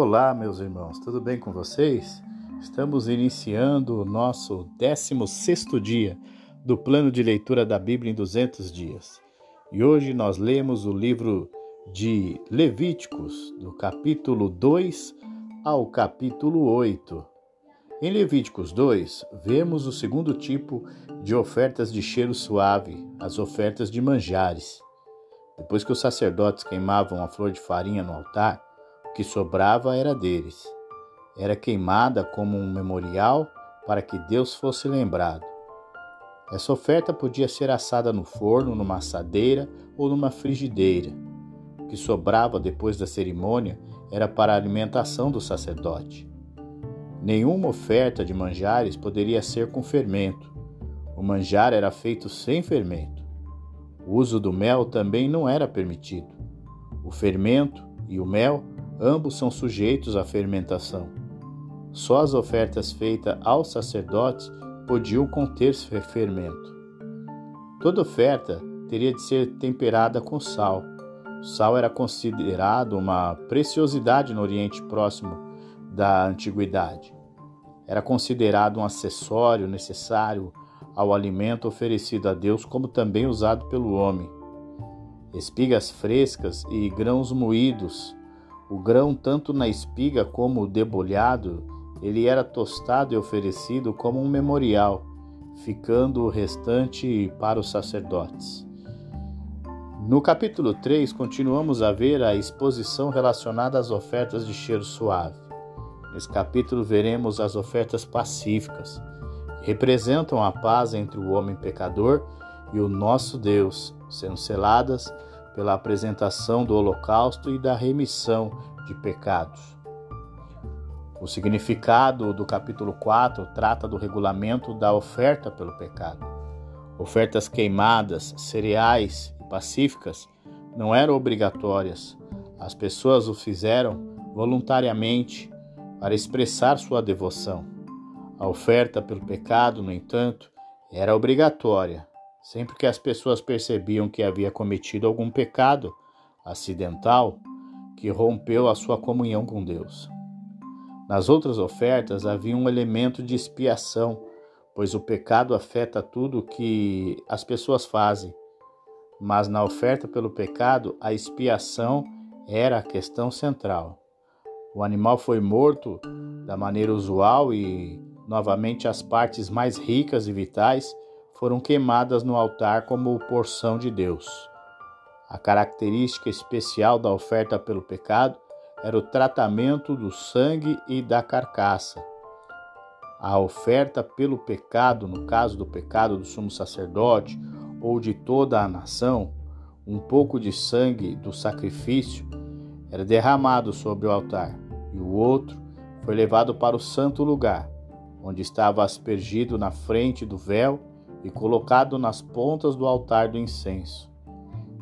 Olá, meus irmãos, tudo bem com vocês? Estamos iniciando o nosso 16 dia do plano de leitura da Bíblia em 200 dias. E hoje nós lemos o livro de Levíticos, do capítulo 2 ao capítulo 8. Em Levíticos 2, vemos o segundo tipo de ofertas de cheiro suave, as ofertas de manjares. Depois que os sacerdotes queimavam a flor de farinha no altar, que sobrava era deles. Era queimada como um memorial para que Deus fosse lembrado. Essa oferta podia ser assada no forno, numa assadeira ou numa frigideira. O que sobrava depois da cerimônia era para a alimentação do sacerdote. Nenhuma oferta de manjares poderia ser com fermento. O manjar era feito sem fermento. O uso do mel também não era permitido. O fermento e o mel ambos são sujeitos à fermentação. Só as ofertas feitas aos sacerdotes podiam conter fermento. Toda oferta teria de ser temperada com sal. O sal era considerado uma preciosidade no Oriente Próximo da antiguidade. Era considerado um acessório necessário ao alimento oferecido a Deus, como também usado pelo homem. Espigas frescas e grãos moídos o grão, tanto na espiga como debulhado, ele era tostado e oferecido como um memorial, ficando o restante para os sacerdotes. No capítulo 3, continuamos a ver a exposição relacionada às ofertas de cheiro suave. Nesse capítulo, veremos as ofertas pacíficas, que representam a paz entre o homem pecador e o nosso Deus, sendo seladas pela apresentação do holocausto e da remissão de pecados. O significado do capítulo 4 trata do regulamento da oferta pelo pecado. Ofertas queimadas, cereais e pacíficas não eram obrigatórias. As pessoas o fizeram voluntariamente para expressar sua devoção. A oferta pelo pecado, no entanto, era obrigatória Sempre que as pessoas percebiam que havia cometido algum pecado acidental que rompeu a sua comunhão com Deus. Nas outras ofertas havia um elemento de expiação, pois o pecado afeta tudo o que as pessoas fazem. Mas na oferta pelo pecado, a expiação era a questão central. O animal foi morto da maneira usual e, novamente, as partes mais ricas e vitais foram queimadas no altar como porção de Deus. A característica especial da oferta pelo pecado era o tratamento do sangue e da carcaça. A oferta pelo pecado, no caso do pecado do sumo sacerdote ou de toda a nação, um pouco de sangue do sacrifício era derramado sobre o altar, e o outro foi levado para o santo lugar, onde estava aspergido na frente do véu e colocado nas pontas do altar do incenso.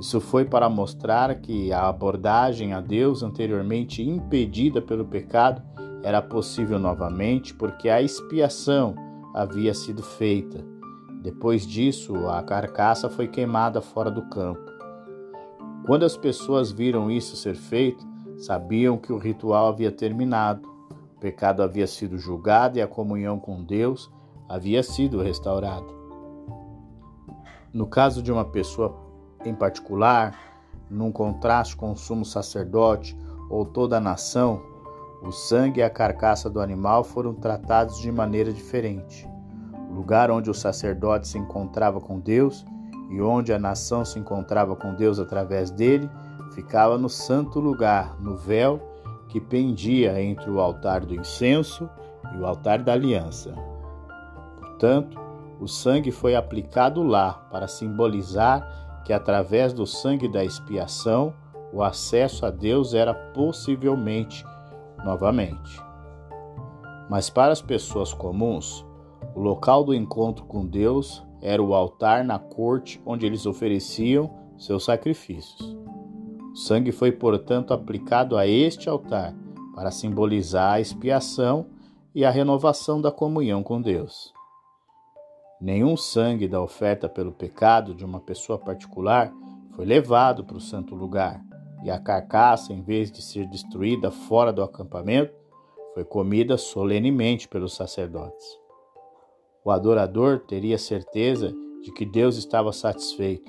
Isso foi para mostrar que a abordagem a Deus anteriormente impedida pelo pecado era possível novamente, porque a expiação havia sido feita. Depois disso, a carcaça foi queimada fora do campo. Quando as pessoas viram isso ser feito, sabiam que o ritual havia terminado, o pecado havia sido julgado e a comunhão com Deus havia sido restaurada. No caso de uma pessoa em particular, num contraste com o sumo sacerdote ou toda a nação, o sangue e a carcaça do animal foram tratados de maneira diferente. O lugar onde o sacerdote se encontrava com Deus e onde a nação se encontrava com Deus através dele ficava no santo lugar, no véu que pendia entre o altar do incenso e o altar da aliança. Portanto, o sangue foi aplicado lá para simbolizar que, através do sangue da expiação, o acesso a Deus era possivelmente novamente. Mas para as pessoas comuns, o local do encontro com Deus era o altar na corte onde eles ofereciam seus sacrifícios. O sangue foi, portanto, aplicado a este altar para simbolizar a expiação e a renovação da comunhão com Deus. Nenhum sangue da oferta pelo pecado de uma pessoa particular foi levado para o santo lugar, e a carcaça, em vez de ser destruída fora do acampamento, foi comida solenemente pelos sacerdotes. O adorador teria certeza de que Deus estava satisfeito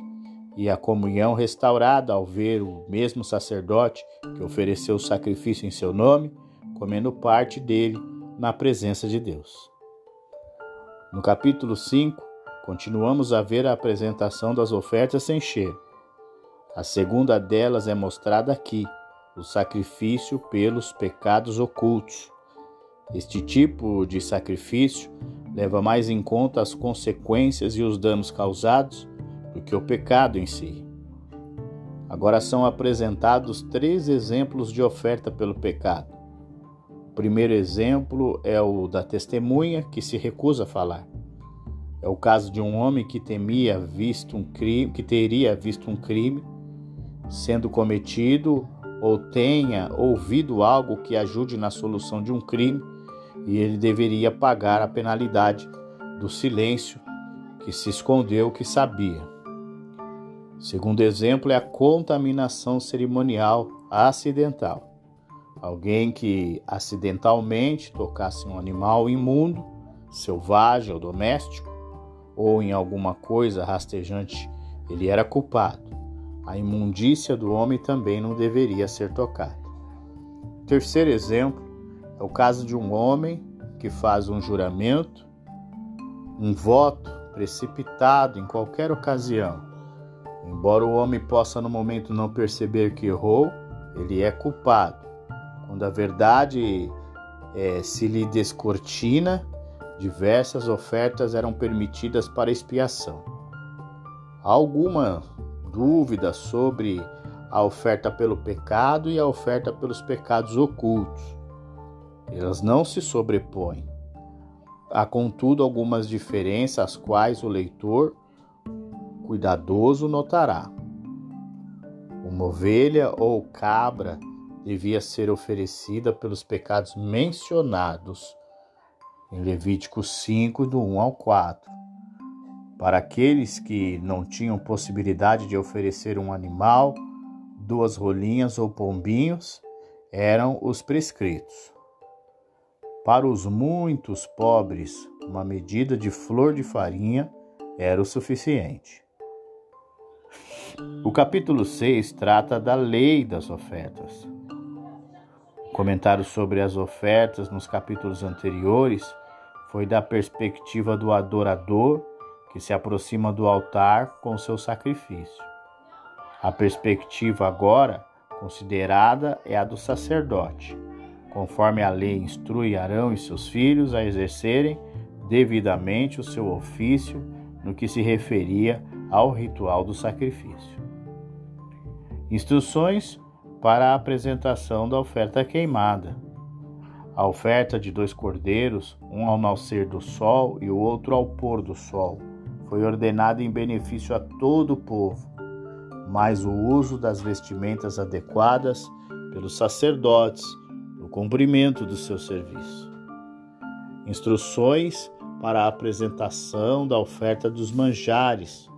e a comunhão restaurada ao ver o mesmo sacerdote que ofereceu o sacrifício em seu nome, comendo parte dele na presença de Deus. No capítulo 5, continuamos a ver a apresentação das ofertas sem cheiro. A segunda delas é mostrada aqui, o sacrifício pelos pecados ocultos. Este tipo de sacrifício leva mais em conta as consequências e os danos causados do que o pecado em si. Agora são apresentados três exemplos de oferta pelo pecado. O primeiro exemplo é o da testemunha que se recusa a falar. É o caso de um homem que temia visto um crime, que teria visto um crime sendo cometido ou tenha ouvido algo que ajude na solução de um crime e ele deveria pagar a penalidade do silêncio que se escondeu que sabia. Segundo exemplo é a contaminação cerimonial acidental. Alguém que acidentalmente tocasse um animal imundo, selvagem ou doméstico, ou em alguma coisa rastejante, ele era culpado. A imundícia do homem também não deveria ser tocada. Terceiro exemplo é o caso de um homem que faz um juramento, um voto precipitado em qualquer ocasião. Embora o homem possa no momento não perceber que errou, ele é culpado. Quando a verdade é, se lhe descortina, diversas ofertas eram permitidas para expiação. Há alguma dúvida sobre a oferta pelo pecado e a oferta pelos pecados ocultos. Elas não se sobrepõem. Há, contudo, algumas diferenças, as quais o leitor cuidadoso notará. Uma ovelha ou cabra devia ser oferecida pelos pecados mencionados em Levítico 5, do 1 ao 4. Para aqueles que não tinham possibilidade de oferecer um animal, duas rolinhas ou pombinhos eram os prescritos. Para os muitos pobres, uma medida de flor de farinha era o suficiente. O capítulo 6 trata da lei das ofertas. Comentário sobre as ofertas nos capítulos anteriores foi da perspectiva do adorador que se aproxima do altar com seu sacrifício. A perspectiva agora considerada é a do sacerdote, conforme a lei instrui Arão e seus filhos a exercerem devidamente o seu ofício no que se referia ao ritual do sacrifício. Instruções para a apresentação da oferta queimada. A oferta de dois cordeiros, um ao nascer do sol e o outro ao pôr do sol foi ordenado em benefício a todo o povo, mas o uso das vestimentas adequadas pelos sacerdotes no cumprimento do seu serviço. Instruções para a apresentação da oferta dos manjares.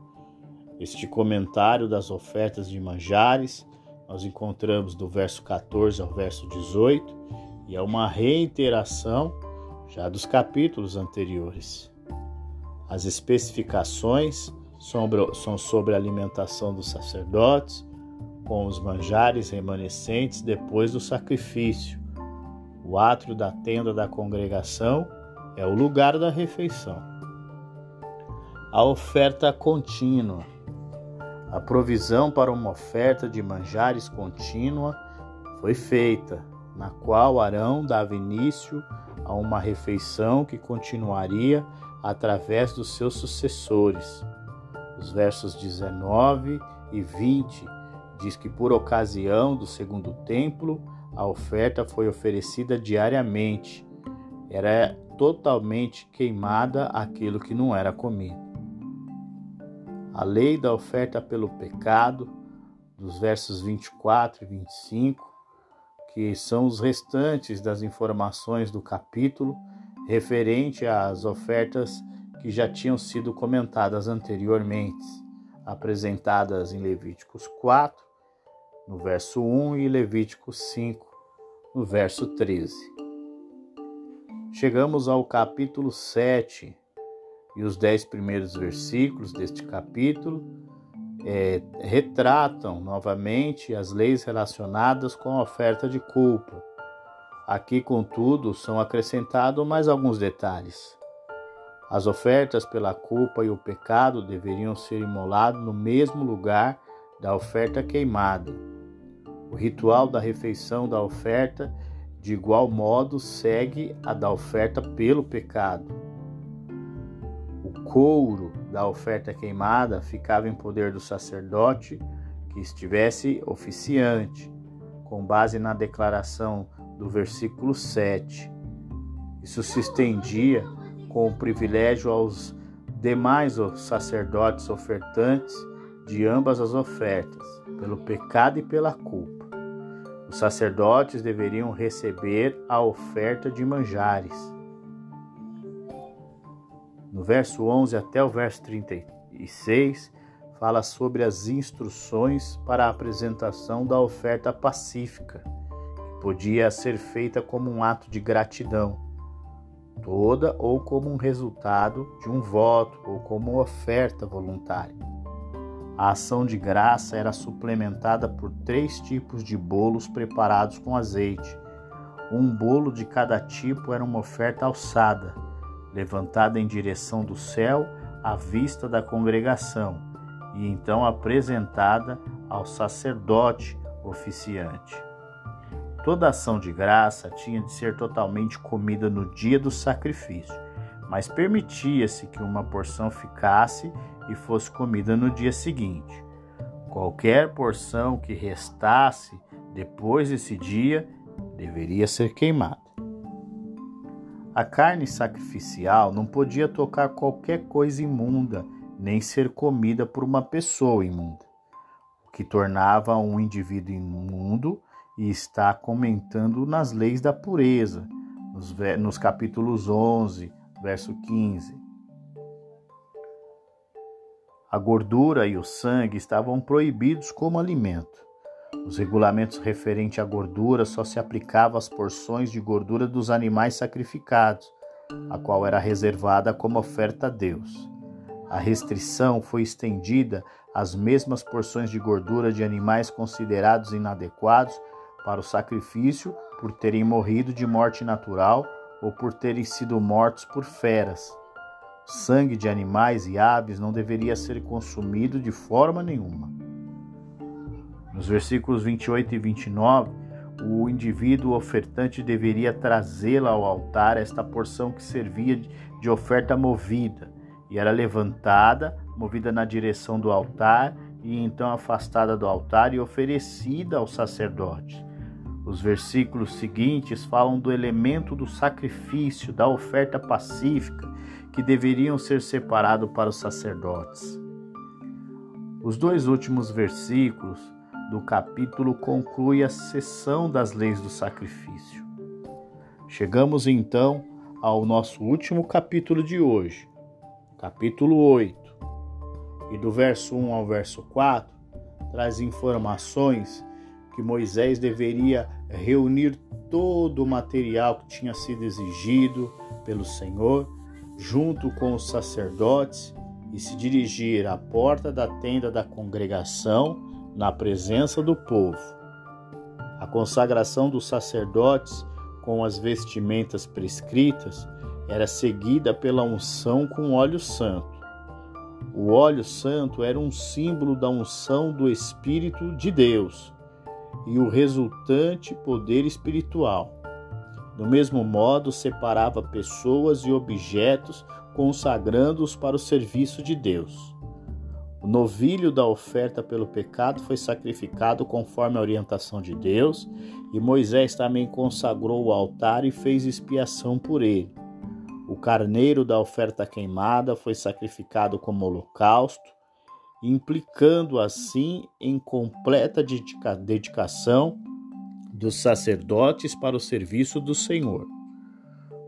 Este comentário das ofertas de manjares nós encontramos do verso 14 ao verso 18 e é uma reiteração já dos capítulos anteriores. As especificações são sobre a alimentação dos sacerdotes, com os manjares remanescentes depois do sacrifício. O átrio da tenda da congregação é o lugar da refeição. A oferta contínua. A provisão para uma oferta de manjares contínua foi feita, na qual Arão dava início a uma refeição que continuaria através dos seus sucessores. Os versos 19 e 20 diz que por ocasião do segundo templo, a oferta foi oferecida diariamente. Era totalmente queimada aquilo que não era comido. A lei da oferta pelo pecado, dos versos 24 e 25, que são os restantes das informações do capítulo, referente às ofertas que já tinham sido comentadas anteriormente, apresentadas em Levíticos 4 no verso 1, e Levítico 5, no verso 13. Chegamos ao capítulo 7 e os dez primeiros versículos deste capítulo é, retratam novamente as leis relacionadas com a oferta de culpa. Aqui, contudo, são acrescentados mais alguns detalhes. As ofertas pela culpa e o pecado deveriam ser imolados no mesmo lugar da oferta queimada. O ritual da refeição da oferta, de igual modo, segue a da oferta pelo pecado. Couro da oferta queimada ficava em poder do sacerdote que estivesse oficiante, com base na declaração do versículo 7. Isso se estendia com o privilégio aos demais sacerdotes ofertantes de ambas as ofertas, pelo pecado e pela culpa. Os sacerdotes deveriam receber a oferta de manjares. No verso 11 até o verso 36, fala sobre as instruções para a apresentação da oferta pacífica, que podia ser feita como um ato de gratidão toda ou como um resultado de um voto ou como oferta voluntária. A ação de graça era suplementada por três tipos de bolos preparados com azeite. Um bolo de cada tipo era uma oferta alçada, levantada em direção do céu à vista da congregação e então apresentada ao sacerdote oficiante. Toda ação de graça tinha de ser totalmente comida no dia do sacrifício, mas permitia-se que uma porção ficasse e fosse comida no dia seguinte. Qualquer porção que restasse depois desse dia deveria ser queimada. A carne sacrificial não podia tocar qualquer coisa imunda, nem ser comida por uma pessoa imunda, o que tornava um indivíduo imundo e está comentando nas leis da pureza, nos, nos capítulos 11, verso 15. A gordura e o sangue estavam proibidos como alimento. Os regulamentos referentes à gordura só se aplicavam às porções de gordura dos animais sacrificados, a qual era reservada como oferta a Deus. A restrição foi estendida às mesmas porções de gordura de animais considerados inadequados para o sacrifício por terem morrido de morte natural ou por terem sido mortos por feras. Sangue de animais e aves não deveria ser consumido de forma nenhuma. Nos versículos 28 e 29, o indivíduo ofertante deveria trazê-la ao altar, esta porção que servia de oferta movida, e era levantada, movida na direção do altar, e então afastada do altar e oferecida ao sacerdote. Os versículos seguintes falam do elemento do sacrifício, da oferta pacífica, que deveriam ser separados para os sacerdotes. Os dois últimos versículos do capítulo concluem a sessão das leis do sacrifício. Chegamos então ao nosso último capítulo de hoje, capítulo 8. E do verso 1 ao verso 4 traz informações que Moisés deveria reunir todo o material que tinha sido exigido pelo Senhor, junto com os sacerdotes, e se dirigir à porta da tenda da congregação, na presença do povo. A consagração dos sacerdotes com as vestimentas prescritas era seguida pela unção com óleo santo. O óleo santo era um símbolo da unção do Espírito de Deus e o resultante poder espiritual. Do mesmo modo, separava pessoas e objetos, consagrando-os para o serviço de Deus. O novilho da oferta pelo pecado foi sacrificado conforme a orientação de Deus, e Moisés também consagrou o altar e fez expiação por ele. O carneiro da oferta queimada foi sacrificado como holocausto, implicando assim em completa dedicação dos sacerdotes para o serviço do Senhor.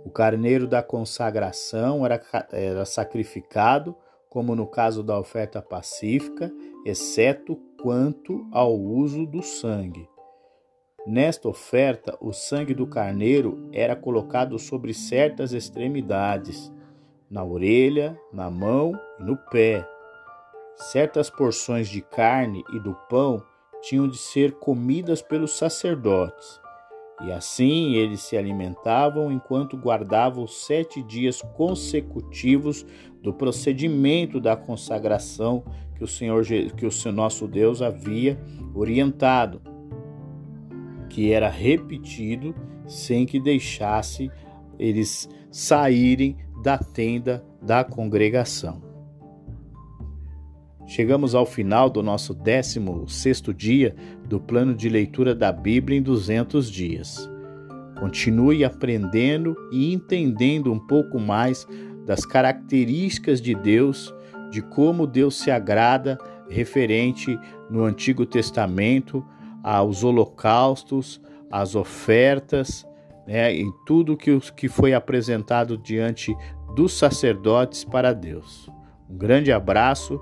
O carneiro da consagração era, era sacrificado, como no caso da oferta pacífica, exceto quanto ao uso do sangue. Nesta oferta, o sangue do carneiro era colocado sobre certas extremidades, na orelha, na mão e no pé. Certas porções de carne e do pão tinham de ser comidas pelos sacerdotes. E assim eles se alimentavam enquanto guardavam os sete dias consecutivos do procedimento da consagração que o Senhor, que o nosso Deus havia orientado, que era repetido sem que deixasse eles saírem da tenda da congregação. Chegamos ao final do nosso 16 dia do plano de leitura da Bíblia em 200 dias. Continue aprendendo e entendendo um pouco mais das características de Deus, de como Deus se agrada referente no Antigo Testamento aos holocaustos, às ofertas, né, em tudo que, que foi apresentado diante dos sacerdotes para Deus. Um grande abraço